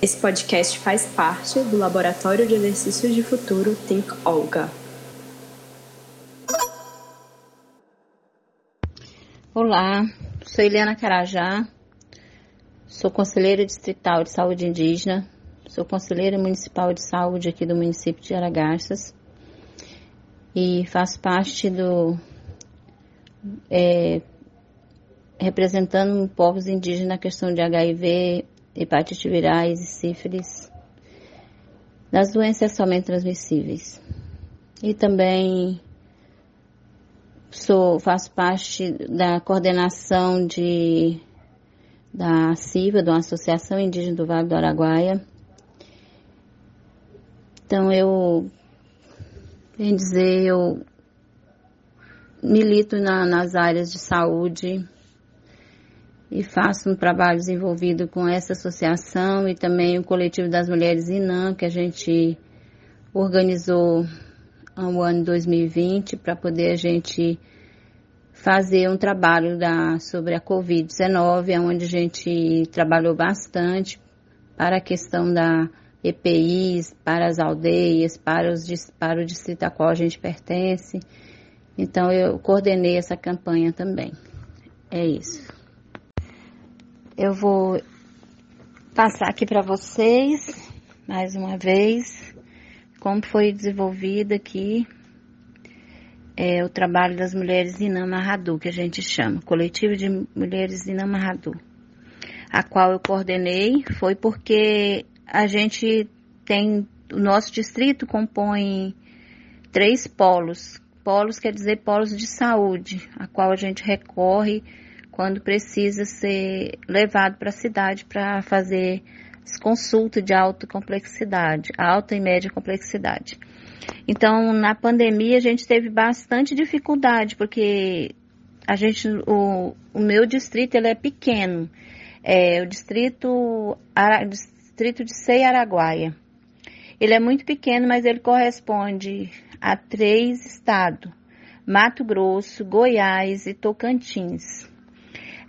Esse podcast faz parte do Laboratório de Exercícios de Futuro Think Olga. Olá, sou Eliana Carajá, sou conselheira distrital de saúde indígena, sou conselheira municipal de saúde aqui do município de Aragarças e faço parte do. É, representando povos indígenas na questão de HIV, hepatite virais e sífilis, das doenças sexualmente transmissíveis. E também sou, faço parte da coordenação de, da CIVA, uma Associação Indígena do Vale do Araguaia. Então eu, bem dizer, eu milito na, nas áreas de saúde e faço um trabalho desenvolvido com essa associação e também o coletivo das mulheres INAM, que a gente organizou no ano 2020 para poder a gente fazer um trabalho da, sobre a Covid-19, onde a gente trabalhou bastante para a questão da EPIs, para as aldeias, para, os, para o distrito a qual a gente pertence. Então eu coordenei essa campanha também. É isso. Eu vou passar aqui para vocês mais uma vez como foi desenvolvido aqui é, o trabalho das mulheres Inamarradu, que a gente chama, coletivo de mulheres Inamarradu, a qual eu coordenei, foi porque a gente tem, o nosso distrito compõe três polos, polos quer dizer polos de saúde, a qual a gente recorre quando precisa ser levado para a cidade para fazer consulta de alta complexidade, alta e média complexidade. Então, na pandemia, a gente teve bastante dificuldade, porque a gente, o, o meu distrito, ele é pequeno. É o distrito, Ara, distrito de Sei Araguaia. Ele é muito pequeno, mas ele corresponde a três estados: Mato Grosso, Goiás e Tocantins.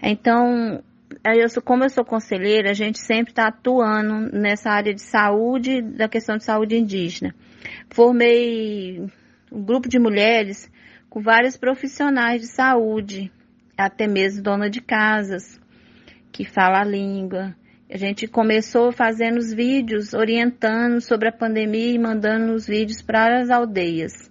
Então, eu sou, como eu sou conselheira, a gente sempre está atuando nessa área de saúde, da questão de saúde indígena. Formei um grupo de mulheres com vários profissionais de saúde, até mesmo dona de casas, que fala a língua. A gente começou fazendo os vídeos, orientando sobre a pandemia e mandando os vídeos para as aldeias.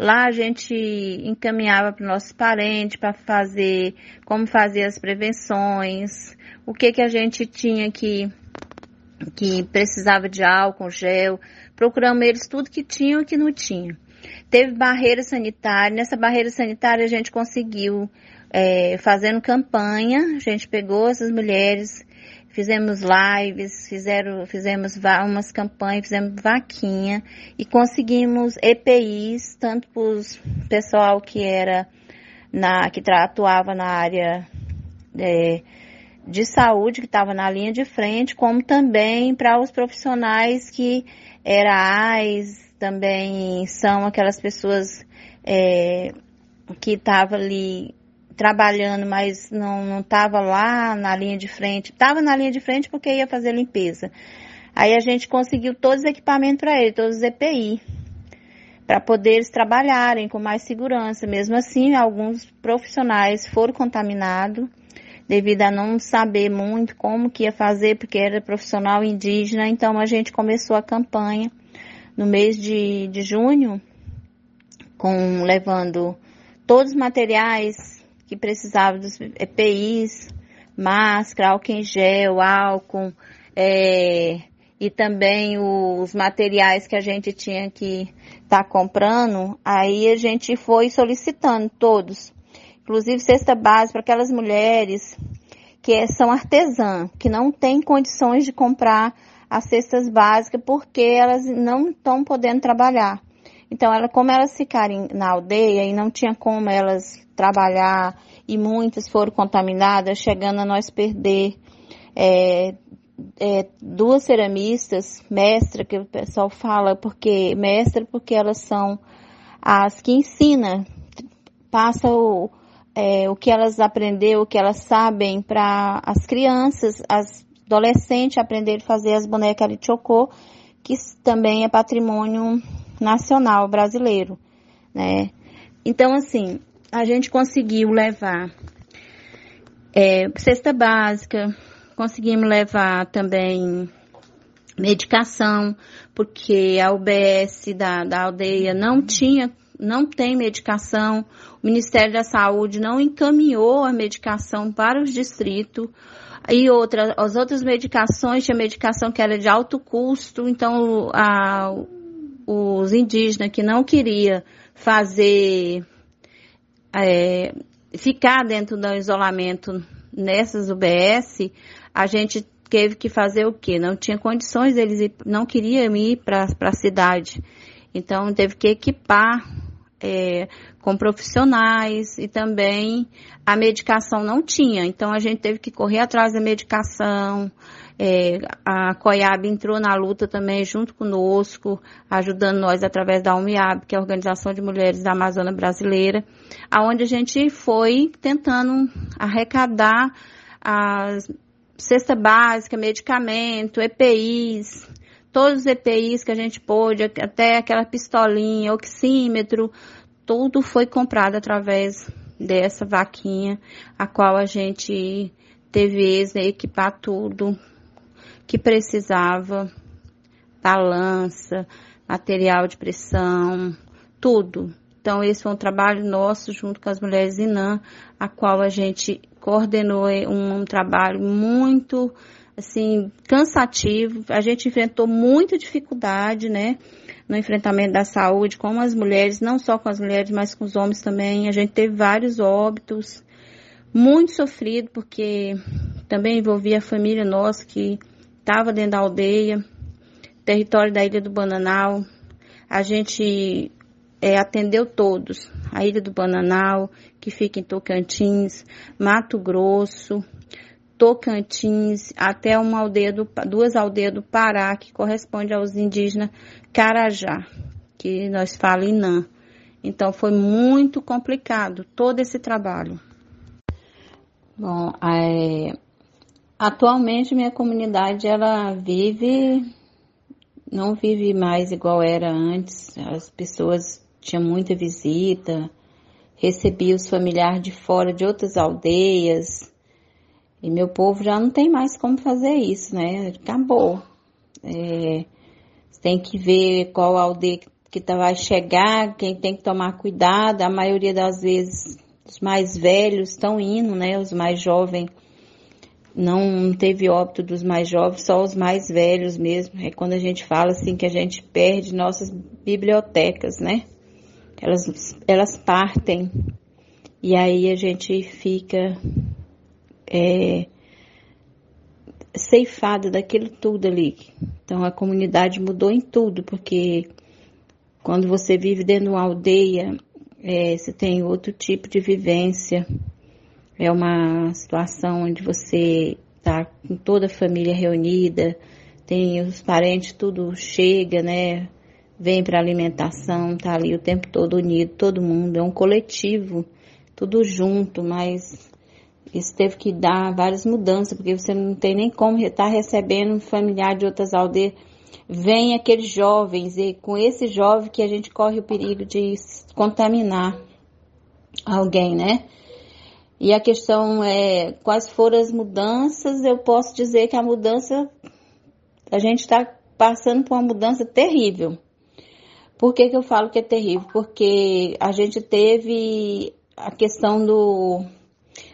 Lá a gente encaminhava para nossos parentes para fazer, como fazer as prevenções, o que que a gente tinha que que precisava de álcool, gel, procuramos eles tudo que tinham e que não tinha. Teve barreira sanitária, nessa barreira sanitária a gente conseguiu, é, fazendo campanha, a gente pegou essas mulheres, fizemos lives, fizeram, fizemos umas campanhas, fizemos vaquinha e conseguimos EPIs, tanto para o pessoal que era na, que atuava na área é, de saúde, que estava na linha de frente, como também para os profissionais que era AIS, também são aquelas pessoas é, que estavam ali trabalhando, mas não estava lá na linha de frente. Estava na linha de frente porque ia fazer limpeza. Aí a gente conseguiu todos os equipamentos para ele, todos os EPI, para poder eles trabalharem com mais segurança. Mesmo assim, alguns profissionais foram contaminados devido a não saber muito como que ia fazer, porque era profissional indígena. Então a gente começou a campanha no mês de, de junho, com levando todos os materiais que precisava dos EPIs, máscara, álcool em gel, álcool, é, e também os materiais que a gente tinha que estar tá comprando, aí a gente foi solicitando todos. Inclusive cesta base para aquelas mulheres que são artesãs, que não têm condições de comprar as cestas básicas porque elas não estão podendo trabalhar. Então, ela, como elas ficarem na aldeia e não tinha como elas trabalhar e muitas foram contaminadas, chegando a nós perder é, é, duas ceramistas, mestra, que o pessoal fala, porque mestra porque elas são as que ensinam, passa o, é, o que elas aprenderam, o que elas sabem para as crianças, as adolescente aprenderem a fazer as bonecas Arichocô, que também é patrimônio nacional brasileiro, né? Então, assim, a gente conseguiu levar é, cesta básica, conseguimos levar também medicação, porque a UBS da, da aldeia não tinha, não tem medicação, o Ministério da Saúde não encaminhou a medicação para os distritos, e outra, as outras medicações, tinha medicação que era de alto custo, então a, os indígenas que não queria fazer, é, ficar dentro do isolamento nessas UBS, a gente teve que fazer o quê? Não tinha condições deles ir, não queriam ir para a cidade. Então teve que equipar é, com profissionais e também a medicação não tinha. Então a gente teve que correr atrás da medicação. É, a COIAB entrou na luta também junto conosco, ajudando nós através da UMIAB, que é a Organização de Mulheres da Amazônia Brasileira, aonde a gente foi tentando arrecadar as cesta básica, medicamento, EPIs, todos os EPIs que a gente pôde, até aquela pistolinha, oxímetro, tudo foi comprado através dessa vaquinha, a qual a gente teve esse, equipar tudo que precisava, balança, material de pressão, tudo. Então, esse foi um trabalho nosso junto com as mulheres INAM, a qual a gente coordenou um, um trabalho muito, assim, cansativo. A gente enfrentou muita dificuldade, né? No enfrentamento da saúde com as mulheres, não só com as mulheres, mas com os homens também. A gente teve vários óbitos, muito sofrido, porque também envolvia a família nossa que estava dentro da aldeia, território da Ilha do Bananal. A gente é, atendeu todos. A Ilha do Bananal, que fica em Tocantins, Mato Grosso, Tocantins, até uma aldeia do, duas aldeias do Pará, que corresponde aos indígenas Carajá, que nós falamos Inã. Então foi muito complicado todo esse trabalho. Bom, é, atualmente minha comunidade ela vive, não vive mais igual era antes. As pessoas tinha muita visita, recebia os familiares de fora de outras aldeias. E meu povo já não tem mais como fazer isso, né? Acabou. É, tem que ver qual aldeia que tá, vai chegar, quem tem que tomar cuidado. A maioria das vezes os mais velhos estão indo, né? Os mais jovens não teve óbito dos mais jovens, só os mais velhos mesmo. É quando a gente fala assim que a gente perde nossas bibliotecas, né? elas, elas partem e aí a gente fica é, ceifada daquilo tudo ali. Então a comunidade mudou em tudo, porque quando você vive dentro de uma aldeia, é, você tem outro tipo de vivência. É uma situação onde você está com toda a família reunida, tem os parentes tudo chega, né? vem para alimentação, tá ali o tempo todo unido, todo mundo, é um coletivo, tudo junto, mas isso teve que dar várias mudanças, porque você não tem nem como estar tá recebendo um familiar de outras aldeias. Vem aqueles jovens, e com esse jovem que a gente corre o perigo de contaminar alguém, né? E a questão é quais foram as mudanças, eu posso dizer que a mudança, a gente está passando por uma mudança terrível por que, que eu falo que é terrível? Porque a gente teve a questão do,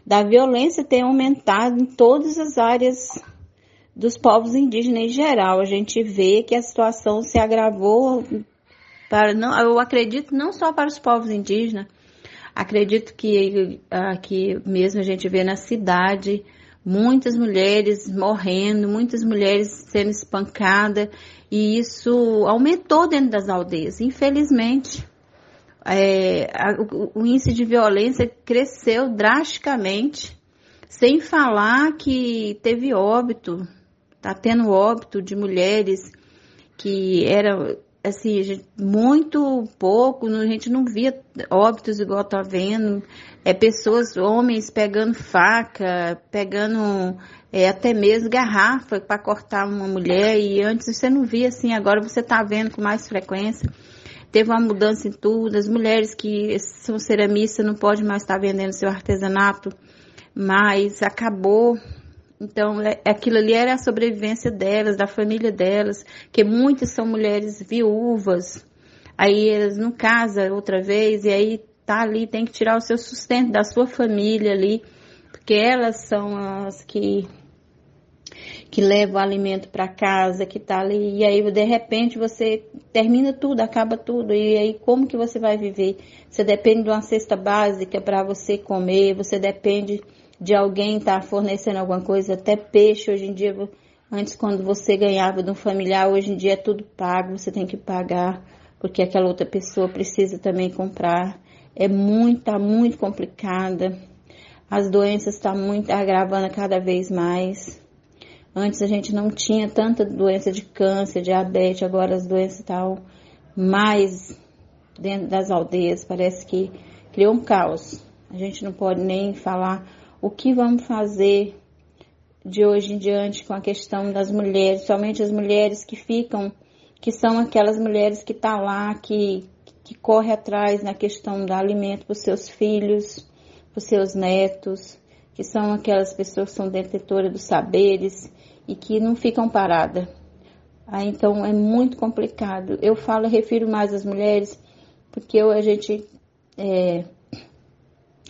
da violência ter aumentado em todas as áreas dos povos indígenas em geral. A gente vê que a situação se agravou para não, eu acredito não só para os povos indígenas, acredito que aqui mesmo a gente vê na cidade muitas mulheres morrendo, muitas mulheres sendo espancadas e isso aumentou dentro das aldeias, infelizmente. É, o, o índice de violência cresceu drasticamente, sem falar que teve óbito, tá tendo óbito de mulheres que era assim, muito pouco, a gente não via óbitos igual tá vendo, é pessoas, homens pegando faca, pegando é, até mesmo garrafa para cortar uma mulher e antes você não via assim, agora você está vendo com mais frequência. Teve uma mudança em tudo, as mulheres que são ceramistas não podem mais estar vendendo seu artesanato, mas acabou. Então, é, aquilo ali era a sobrevivência delas, da família delas, que muitas são mulheres viúvas, aí elas não casam outra vez, e aí tá ali, tem que tirar o seu sustento da sua família ali, porque elas são as que que levam o alimento para casa, que tá ali, e aí de repente você termina tudo, acaba tudo, e aí como que você vai viver? Você depende de uma cesta básica para você comer, você depende de alguém estar tá fornecendo alguma coisa, até peixe hoje em dia, antes quando você ganhava de um familiar, hoje em dia é tudo pago, você tem que pagar, porque aquela outra pessoa precisa também comprar. É muito, tá muito complicada. As doenças estão tá muito agravando cada vez mais. Antes a gente não tinha tanta doença de câncer, diabetes, agora as doenças estão mais dentro das aldeias. Parece que criou um caos. A gente não pode nem falar o que vamos fazer de hoje em diante com a questão das mulheres, somente as mulheres que ficam, que são aquelas mulheres que estão tá lá, que, que corre atrás na questão do alimento para os seus filhos, para os seus netos, que são aquelas pessoas que são detetoras dos saberes, e que não ficam paradas. Ah, então é muito complicado. Eu falo, refiro mais às mulheres, porque eu, a gente é,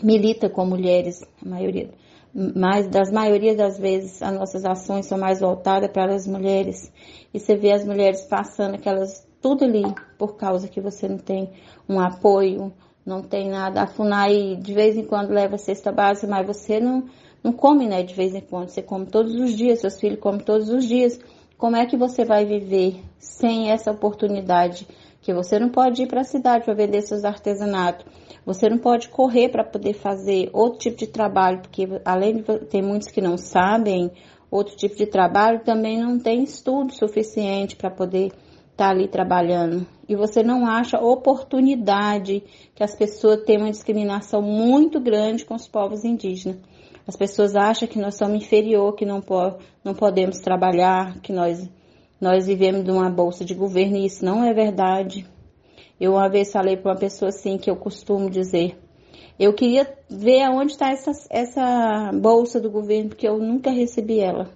milita com mulheres, a maioria, mas das maioria das vezes as nossas ações são mais voltadas para as mulheres. E você vê as mulheres passando aquelas tudo ali por causa que você não tem um apoio, não tem nada. A FUNAI de vez em quando leva cesta básica, mas você não não come, né, de vez em quando. Você come todos os dias, seus filhos comem todos os dias. Como é que você vai viver sem essa oportunidade? Que você não pode ir para a cidade para vender seus artesanatos. Você não pode correr para poder fazer outro tipo de trabalho, porque além de ter muitos que não sabem, outro tipo de trabalho também não tem estudo suficiente para poder estar tá ali trabalhando. E você não acha oportunidade que as pessoas têm uma discriminação muito grande com os povos indígenas. As pessoas acham que nós somos inferior, que não, po não podemos trabalhar, que nós, nós vivemos de uma bolsa de governo e isso não é verdade. Eu uma vez falei para uma pessoa assim que eu costumo dizer, eu queria ver aonde está essa, essa bolsa do governo, porque eu nunca recebi ela.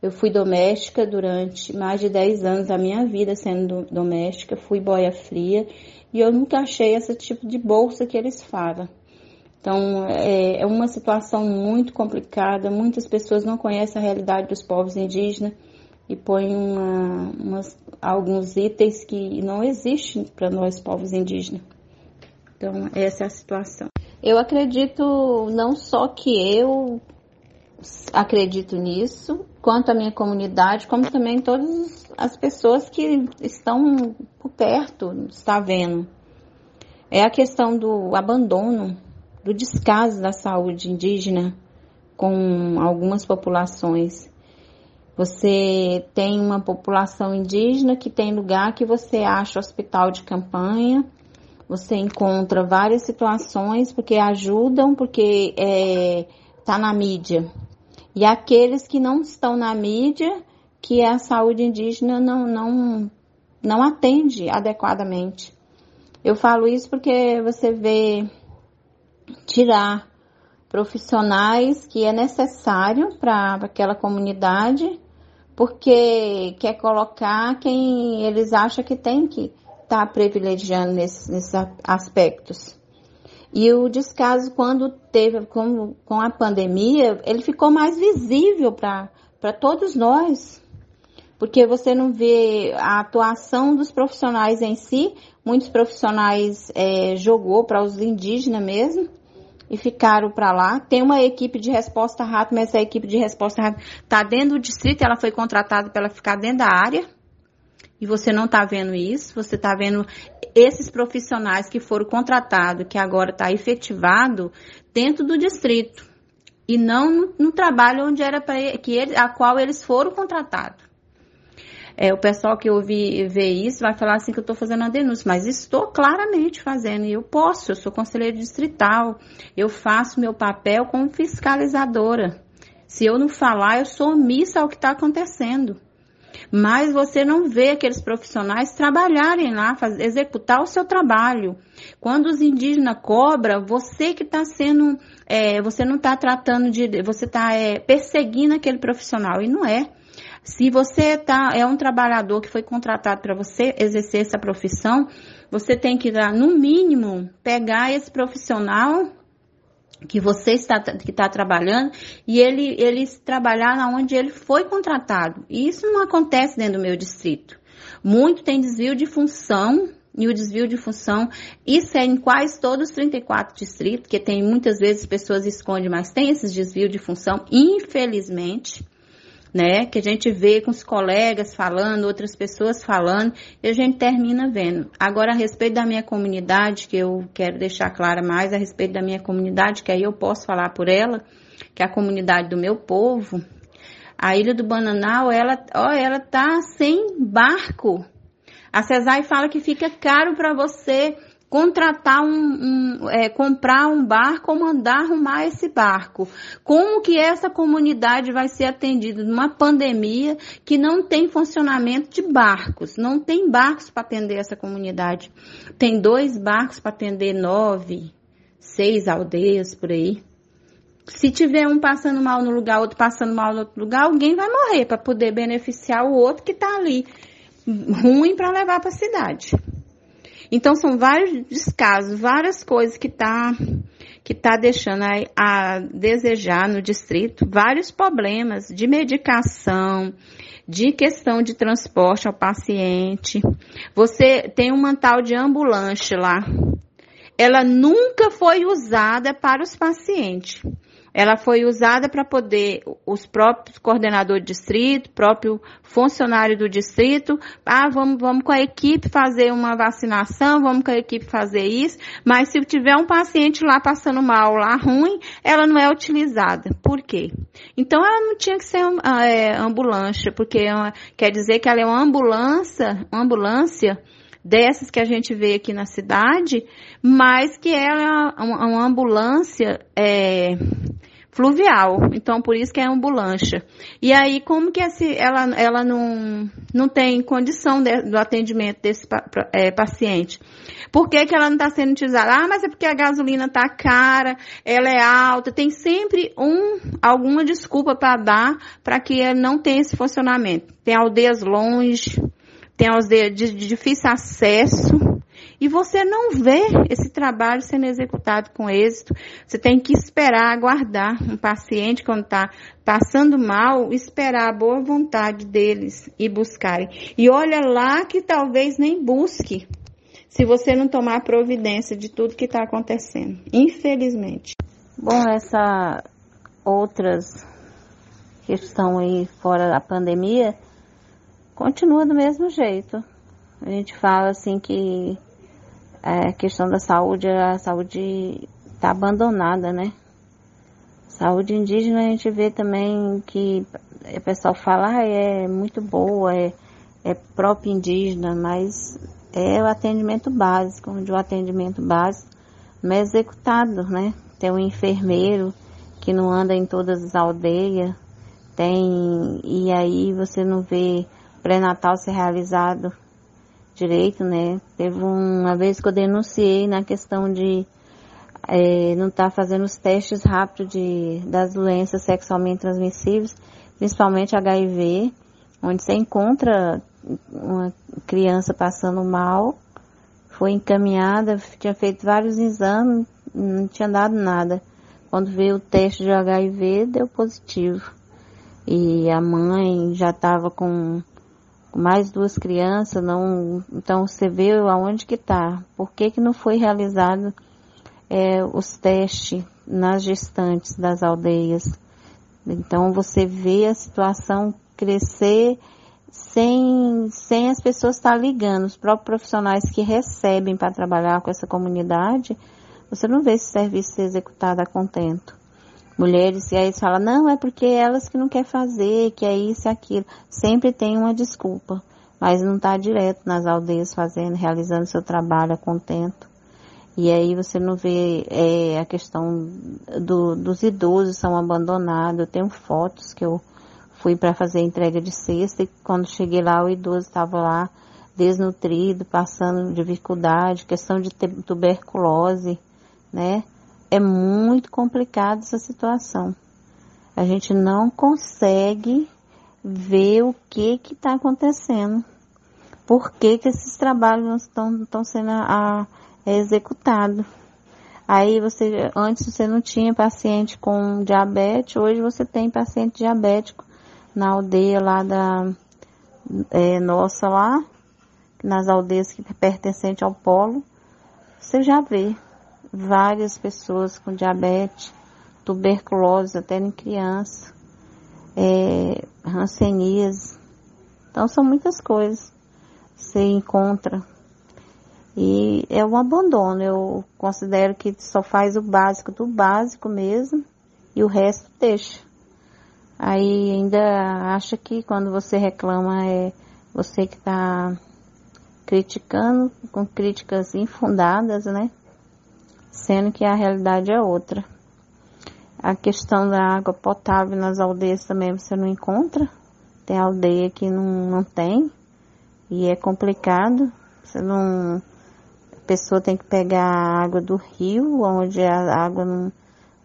Eu fui doméstica durante mais de 10 anos da minha vida sendo doméstica, fui boia fria e eu nunca achei esse tipo de bolsa que eles falam. Então, é, é uma situação muito complicada. Muitas pessoas não conhecem a realidade dos povos indígenas e põem uma, umas, alguns itens que não existem para nós, povos indígenas. Então, essa é a situação. Eu acredito não só que eu acredito nisso, quanto a minha comunidade, como também todas as pessoas que estão por perto, está vendo. É a questão do abandono do descaso da saúde indígena com algumas populações. Você tem uma população indígena que tem lugar que você acha hospital de campanha, você encontra várias situações porque ajudam, porque está é, tá na mídia. E aqueles que não estão na mídia, que a saúde indígena não, não, não atende adequadamente. Eu falo isso porque você vê tirar profissionais que é necessário para aquela comunidade, porque quer colocar quem eles acham que tem que estar tá privilegiando nesses, aspectos. E o descaso, quando teve com, com a pandemia, ele ficou mais visível para todos nós, porque você não vê a atuação dos profissionais em si, muitos profissionais é, jogou para os indígenas mesmo, e ficaram para lá. Tem uma equipe de resposta rápida, mas essa equipe de resposta rápida está dentro do distrito, ela foi contratada para ficar dentro da área. E você não está vendo isso, você está vendo esses profissionais que foram contratados, que agora está efetivado dentro do distrito. E não no, no trabalho onde era para que ele, a qual eles foram contratados. É, o pessoal que ouvir ver isso vai falar assim que eu estou fazendo a denúncia, mas estou claramente fazendo e eu posso, eu sou conselheiro distrital, eu faço meu papel como fiscalizadora. Se eu não falar, eu sou omissa ao que está acontecendo. Mas você não vê aqueles profissionais trabalharem lá, fazer, executar o seu trabalho. Quando os indígenas cobram, você que está sendo, é, você não está tratando de, você está é, perseguindo aquele profissional e não é. Se você tá, é um trabalhador que foi contratado para você exercer essa profissão, você tem que, no mínimo, pegar esse profissional que você está que está trabalhando e ele ele trabalhar na onde ele foi contratado. E isso não acontece dentro do meu distrito. Muito tem desvio de função e o desvio de função, isso é em quase todos os 34 distritos, que tem muitas vezes pessoas escondem, mas tem esses desvio de função, infelizmente né? Que a gente vê com os colegas falando, outras pessoas falando, e a gente termina vendo. Agora, a respeito da minha comunidade, que eu quero deixar clara mais a respeito da minha comunidade, que aí eu posso falar por ela, que é a comunidade do meu povo, a Ilha do Bananal, ela, ó, ela tá sem barco. A Cesai fala que fica caro para você contratar um, um é, comprar um barco ou mandar arrumar esse barco. Como que essa comunidade vai ser atendida numa pandemia que não tem funcionamento de barcos? Não tem barcos para atender essa comunidade. Tem dois barcos para atender nove, seis aldeias por aí. Se tiver um passando mal no lugar, outro passando mal no outro lugar, alguém vai morrer para poder beneficiar o outro que está ali ruim para levar para a cidade. Então são vários descasos, várias coisas que tá que tá deixando a, a desejar no distrito, vários problemas de medicação, de questão de transporte ao paciente. Você tem uma tal de ambulância lá. Ela nunca foi usada para os pacientes ela foi usada para poder os próprios coordenadores de distrito, próprio funcionário do distrito, ah, vamos, vamos com a equipe fazer uma vacinação, vamos com a equipe fazer isso, mas se tiver um paciente lá passando mal, lá ruim, ela não é utilizada. Por quê? Então ela não tinha que ser é, ambulância, porque é quer dizer que ela é uma ambulância, uma ambulância dessas que a gente vê aqui na cidade, mas que ela é uma, uma ambulância é, fluvial, então por isso que é ambulância. E aí, como que esse, ela, ela não, não tem condição de, do atendimento desse é, paciente? Por que, que ela não está sendo utilizada? Ah, mas é porque a gasolina está cara, ela é alta, tem sempre um, alguma desculpa para dar para que ela não tenha esse funcionamento. Tem aldeias longe, tem aldeias de, de difícil acesso, e você não vê esse trabalho sendo executado com êxito. Você tem que esperar, aguardar um paciente quando está passando mal, esperar a boa vontade deles e buscarem. E olha lá que talvez nem busque, se você não tomar providência de tudo que está acontecendo. Infelizmente. Bom, essa outras questão aí fora da pandemia continua do mesmo jeito. A gente fala assim que a questão da saúde, a saúde está abandonada, né? Saúde indígena a gente vê também que o pessoal fala, ah, é muito boa, é, é próprio indígena, mas é o atendimento básico, onde o atendimento básico não é executado, né? Tem um enfermeiro que não anda em todas as aldeias, tem, e aí você não vê pré-natal ser realizado direito, né? Teve uma vez que eu denunciei na questão de é, não estar tá fazendo os testes rápidos de, das doenças sexualmente transmissíveis, principalmente HIV, onde você encontra uma criança passando mal, foi encaminhada, tinha feito vários exames, não tinha dado nada. Quando veio o teste de HIV, deu positivo. E a mãe já estava com mais duas crianças, não, então você vê aonde que está. Por que, que não foi realizado é, os testes nas gestantes das aldeias? Então você vê a situação crescer sem, sem as pessoas estar ligando, os próprios profissionais que recebem para trabalhar com essa comunidade, você não vê esse serviço ser executado a contento mulheres, e aí fala, não, é porque elas que não quer fazer, que é isso e aquilo. Sempre tem uma desculpa, mas não está direto nas aldeias fazendo, realizando seu trabalho a contento. E aí você não vê é, a questão do, dos idosos são abandonados. Eu tenho fotos que eu fui para fazer entrega de cesta e quando cheguei lá o idoso estava lá desnutrido, passando dificuldade, questão de tuberculose, né? É muito complicada essa situação. A gente não consegue ver o que que está acontecendo. Por que, que esses trabalhos estão, estão sendo a, a, executados? Aí você, antes você não tinha paciente com diabetes, hoje você tem paciente diabético na aldeia lá da é, nossa lá, nas aldeias que pertencem ao polo, você já vê várias pessoas com diabetes, tuberculose até em criança, é, rancenias. Então são muitas coisas que você encontra. E é um abandono. Eu considero que só faz o básico do básico mesmo e o resto deixa. Aí ainda acha que quando você reclama é você que está criticando com críticas infundadas, né? Sendo que a realidade é outra. A questão da água potável nas aldeias também você não encontra. Tem aldeia que não, não tem. E é complicado. Você não. A pessoa tem que pegar a água do rio, onde a água não,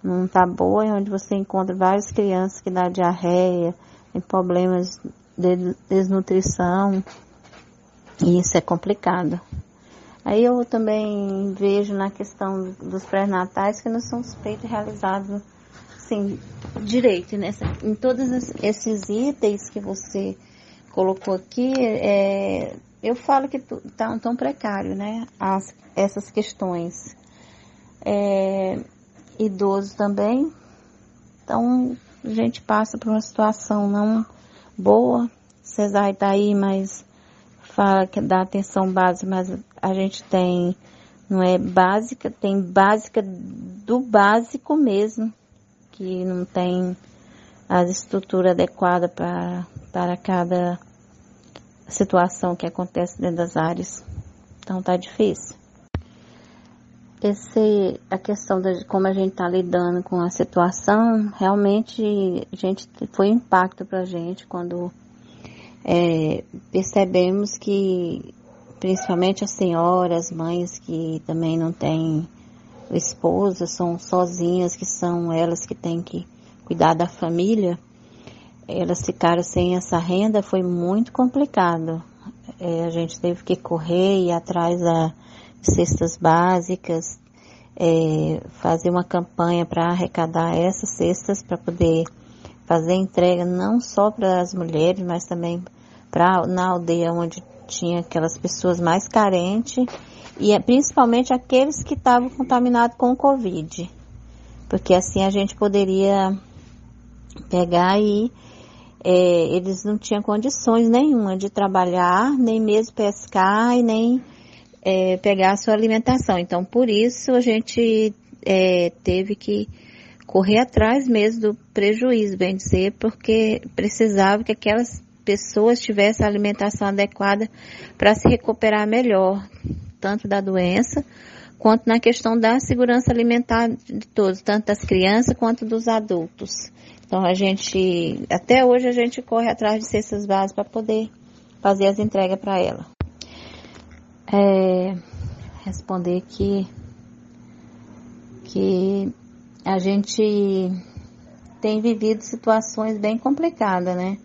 não tá boa, e onde você encontra várias crianças que dá diarreia, tem problemas de desnutrição. E isso é complicado. Aí eu também vejo na questão dos pré-natais que não são feitos realizados assim, direito, né? Em todos esses itens que você colocou aqui, é, eu falo que tá tão precário, né? As, essas questões. É, idoso também. Então, a gente passa por uma situação não boa. Cesar está aí, mas fala que dá atenção básica, mas a gente tem, não é básica, tem básica do básico mesmo, que não tem a estrutura adequada para, para cada situação que acontece dentro das áreas. Então tá difícil. Esse, a questão de como a gente está lidando com a situação, realmente, a gente, foi impacto para a gente quando é, percebemos que, principalmente as senhoras, mães que também não têm esposa, são sozinhas, que são elas que têm que cuidar da família, elas ficaram sem essa renda, foi muito complicado. É, a gente teve que correr e ir atrás das cestas básicas, é, fazer uma campanha para arrecadar essas cestas para poder fazer entrega não só para as mulheres, mas também para na aldeia onde tinha aquelas pessoas mais carentes e é principalmente aqueles que estavam contaminados com o Covid. Porque assim a gente poderia pegar e é, eles não tinham condições nenhuma de trabalhar, nem mesmo pescar e nem é, pegar a sua alimentação. Então, por isso a gente é, teve que correr atrás mesmo do prejuízo, bem dizer, porque precisava que aquelas pessoas tivessem a alimentação adequada para se recuperar melhor, tanto da doença quanto na questão da segurança alimentar de todos, tanto das crianças quanto dos adultos. Então a gente, até hoje a gente corre atrás de cestas básicas para poder fazer as entregas para ela. É, responder aqui que a gente tem vivido situações bem complicadas, né?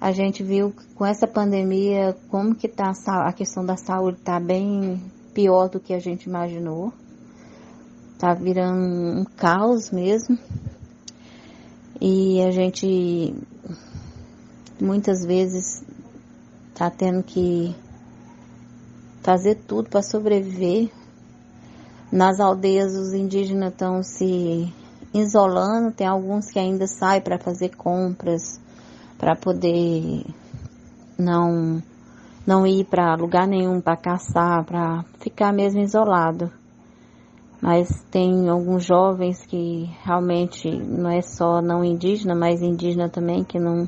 A gente viu com essa pandemia como que tá a questão da saúde tá bem pior do que a gente imaginou. Tá virando um caos mesmo. E a gente muitas vezes tá tendo que fazer tudo para sobreviver, nas aldeias os indígenas estão se isolando, tem alguns que ainda saem para fazer compras, para poder não não ir para lugar nenhum para caçar, para ficar mesmo isolado. Mas tem alguns jovens que realmente não é só não indígena, mas indígena também que não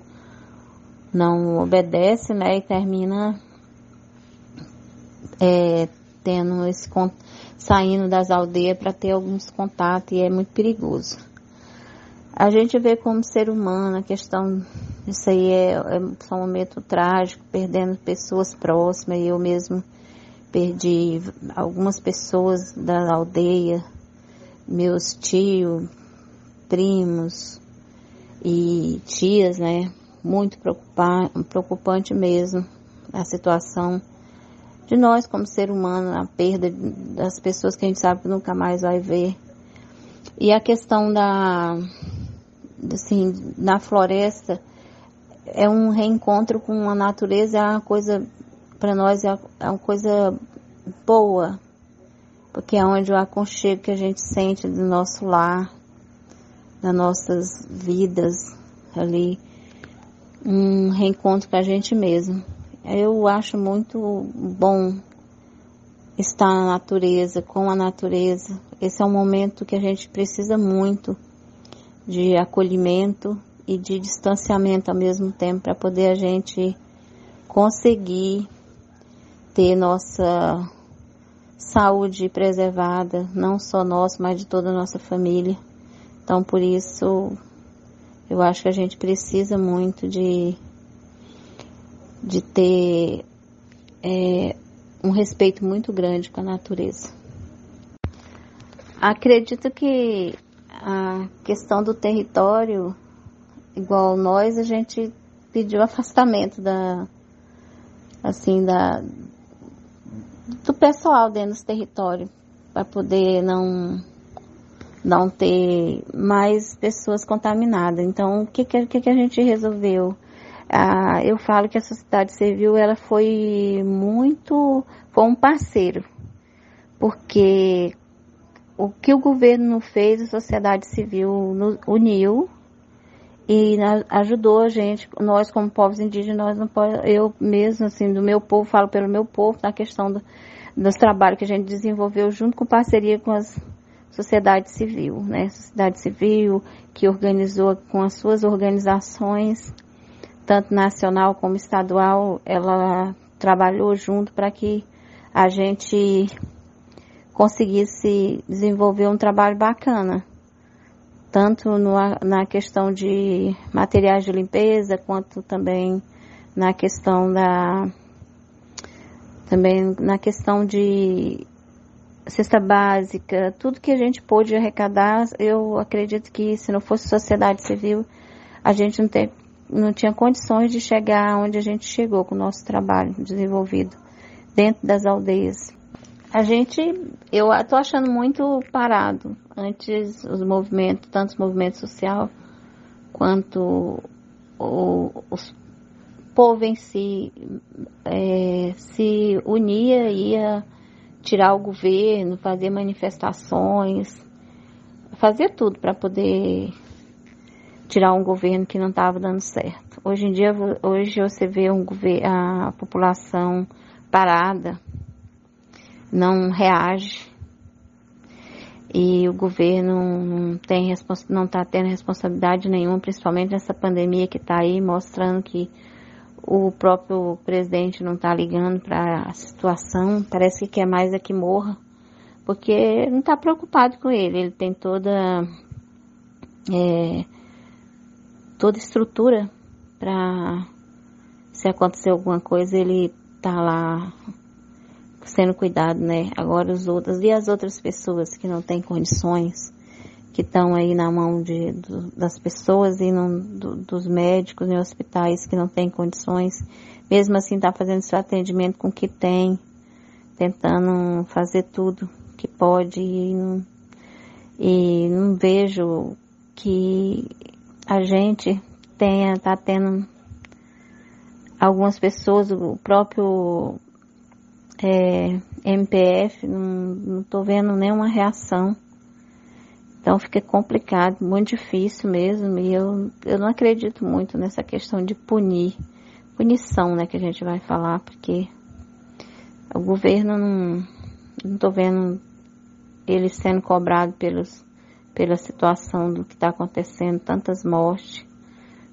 não obedece, né, e termina é, tendo esse saindo das aldeias para ter alguns contatos e é muito perigoso. A gente vê como ser humano a questão, isso aí é, é um momento trágico, perdendo pessoas próximas, eu mesmo perdi algumas pessoas da aldeia, meus tios, primos e tias, né? Muito preocupante, preocupante mesmo a situação de nós como ser humano, a perda das pessoas que a gente sabe que nunca mais vai ver. E a questão da, assim, na floresta é um reencontro com a natureza, é uma coisa, para nós é, é uma coisa boa, porque é onde o aconchego que a gente sente do nosso lar, das nossas vidas ali, um reencontro com a gente mesmo. Eu acho muito bom estar na natureza, com a natureza. Esse é um momento que a gente precisa muito de acolhimento e de distanciamento ao mesmo tempo para poder a gente conseguir ter nossa saúde preservada, não só nossa, mas de toda a nossa família. Então, por isso, eu acho que a gente precisa muito de de ter é, um respeito muito grande com a natureza. Acredito que a questão do território, igual nós, a gente pediu afastamento da, assim, da, do pessoal dentro do território, para poder não, não ter mais pessoas contaminadas. Então, o que, que, que a gente resolveu? Ah, eu falo que a sociedade civil ela foi muito, foi um parceiro, porque o que o governo fez, a sociedade civil uniu e ajudou a gente, nós como povos indígenas, nós não pode, eu mesmo assim do meu povo, falo pelo meu povo na questão do, dos trabalhos que a gente desenvolveu junto com parceria com as sociedade civil, né? Sociedade civil que organizou com as suas organizações tanto nacional como estadual, ela trabalhou junto para que a gente conseguisse desenvolver um trabalho bacana, tanto no, na questão de materiais de limpeza, quanto também na questão da também na questão de cesta básica, tudo que a gente pôde arrecadar, eu acredito que se não fosse sociedade civil, a gente não tem, não tinha condições de chegar onde a gente chegou com o nosso trabalho desenvolvido dentro das aldeias. A gente, eu estou achando muito parado. Antes os movimentos, tanto os movimentos social quanto o, os povo em si é, se unia, ia tirar o governo, fazer manifestações, fazer tudo para poder tirar um governo que não estava dando certo. Hoje em dia, hoje você vê um, a população parada, não reage. E o governo não tem não está tendo responsabilidade nenhuma, principalmente nessa pandemia que está aí, mostrando que o próprio presidente não está ligando para a situação, parece que quer mais é que morra, porque não está preocupado com ele, ele tem toda é, toda estrutura para se acontecer alguma coisa ele tá lá sendo cuidado, né? Agora os outros e as outras pessoas que não têm condições, que estão aí na mão de, do, das pessoas e não, do, dos médicos em hospitais que não têm condições, mesmo assim tá fazendo seu atendimento com o que tem, tentando fazer tudo que pode e não, e não vejo que a gente tenha, tá tendo algumas pessoas, o próprio é, MPF, não, tô vendo nenhuma reação. Então fica complicado, muito difícil mesmo, e eu, eu não acredito muito nessa questão de punir, punição, né, que a gente vai falar, porque o governo não, não tô vendo ele sendo cobrado pelos pela situação do que está acontecendo, tantas mortes,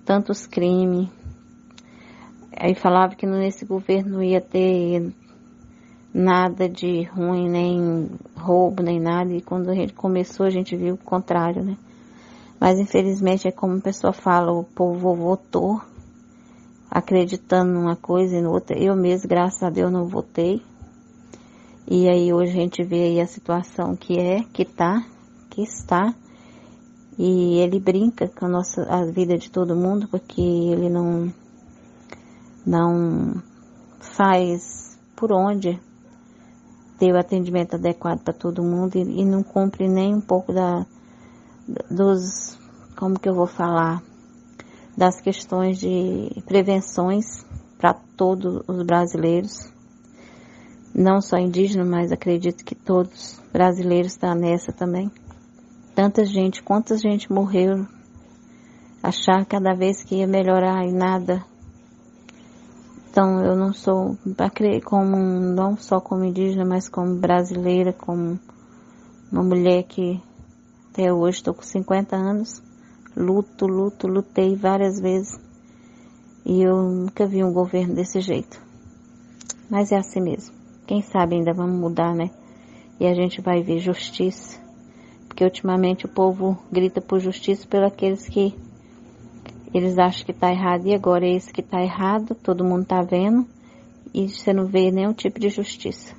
tantos crimes. Aí falava que nesse governo ia ter nada de ruim, nem roubo, nem nada. E quando a gente começou, a gente viu o contrário, né? Mas infelizmente é como a pessoa fala, o povo votou acreditando numa coisa e noutra. Eu mesmo, graças a Deus, não votei. E aí hoje a gente vê aí a situação que é, que tá, que está. E ele brinca com a nossa a vida de todo mundo porque ele não não faz por onde ter o atendimento adequado para todo mundo e, e, não cumpre nem um pouco da dos como que eu vou falar das questões de prevenções para todos os brasileiros, não só indígenas, mas acredito que todos brasileiros estão nessa também. Tanta gente, quanta gente morreu, achar cada vez que ia melhorar e nada. Então eu não sou, como não só como indígena, mas como brasileira, como uma mulher que até hoje estou com 50 anos, luto, luto, lutei várias vezes e eu nunca vi um governo desse jeito. Mas é assim mesmo. Quem sabe ainda vamos mudar, né? E a gente vai ver justiça. Porque ultimamente o povo grita por justiça pelos aqueles que eles acham que está errado e agora é esse que está errado, todo mundo está vendo e você não vê nenhum tipo de justiça.